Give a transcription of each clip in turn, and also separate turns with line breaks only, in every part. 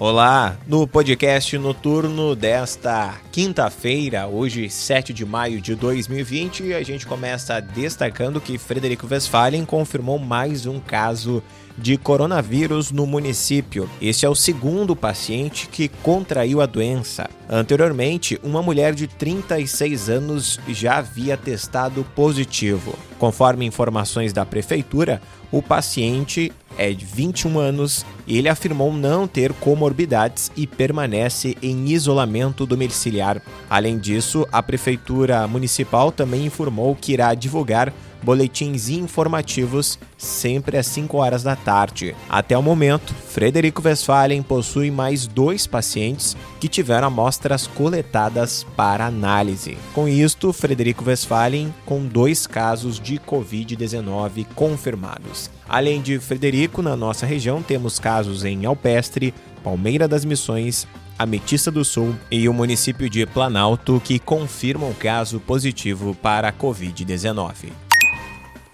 Olá, no podcast noturno desta quinta-feira, hoje 7 de maio de 2020, a gente começa destacando que Frederico Westphalen confirmou mais um caso de coronavírus no município. Este é o segundo paciente que contraiu a doença. Anteriormente, uma mulher de 36 anos já havia testado positivo. Conforme informações da prefeitura, o paciente é de 21 anos e ele afirmou não ter comorbidades e permanece em isolamento domiciliar. Além disso, a Prefeitura Municipal também informou que irá divulgar boletins informativos sempre às 5 horas da tarde. Até o momento, Frederico Westphalen possui mais dois pacientes que tiveram amostras coletadas para análise. Com isto, Frederico Westphalen com dois casos de Covid-19 confirmados. Além de Frederico, na nossa região temos casos em Alpestre, Palmeira das Missões, Ametista do Sul e o município de Planalto que confirmam caso positivo para a Covid-19.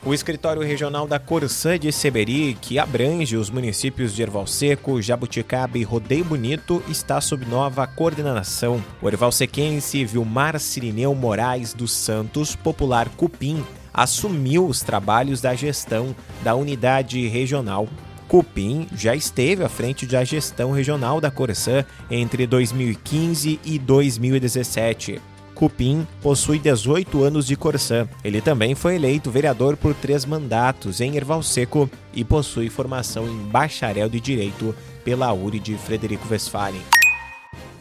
O escritório regional da Corsã de Seberi, que abrange os municípios de Erval Seco, Jabuticaba e Rodeio Bonito, está sob nova coordenação. O ervalsequense Vilmar Cirineu Moraes dos Santos, popular Cupim, assumiu os trabalhos da gestão da unidade regional. Cupim já esteve à frente da gestão regional da Corsã entre 2015 e 2017. Cupim possui 18 anos de Corsã. Ele também foi eleito vereador por três mandatos em Erval Seco e possui formação em bacharel de Direito pela URI de Frederico Westphalen.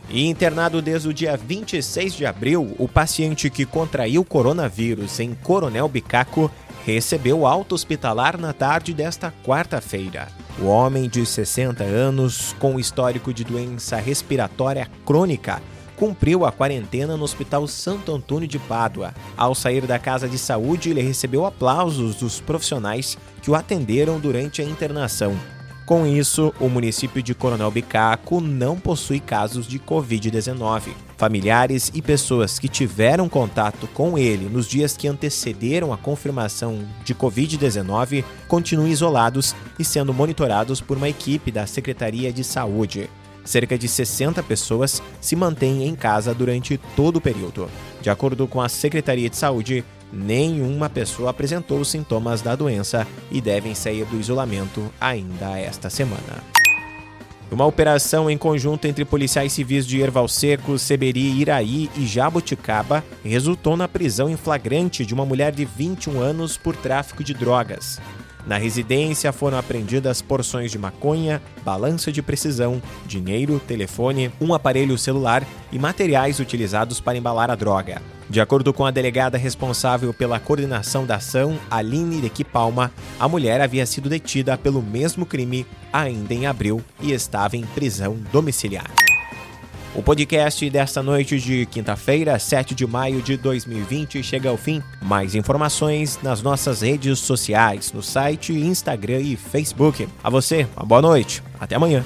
E internado desde o dia 26 de abril, o paciente que contraiu coronavírus em Coronel Bicaco recebeu alta hospitalar na tarde desta quarta-feira. O homem de 60 anos, com histórico de doença respiratória crônica, cumpriu a quarentena no Hospital Santo Antônio de Pádua. Ao sair da casa de saúde, ele recebeu aplausos dos profissionais que o atenderam durante a internação. Com isso, o município de Coronel Bicaco não possui casos de Covid-19. Familiares e pessoas que tiveram contato com ele nos dias que antecederam a confirmação de Covid-19 continuam isolados e sendo monitorados por uma equipe da Secretaria de Saúde cerca de 60 pessoas se mantêm em casa durante todo o período. De acordo com a Secretaria de Saúde, nenhuma pessoa apresentou sintomas da doença e devem sair do isolamento ainda esta semana. Uma operação em conjunto entre policiais civis de Erval Seco, Seberi, Iraí e Jabuticaba resultou na prisão em flagrante de uma mulher de 21 anos por tráfico de drogas. Na residência foram apreendidas porções de maconha, balança de precisão, dinheiro, telefone, um aparelho celular e materiais utilizados para embalar a droga. De acordo com a delegada responsável pela coordenação da ação, Aline de Palma, a mulher havia sido detida pelo mesmo crime ainda em abril e estava em prisão domiciliar. O podcast desta noite de quinta-feira, 7 de maio de 2020, chega ao fim. Mais informações nas nossas redes sociais, no site, Instagram e Facebook. A você, uma boa noite. Até amanhã.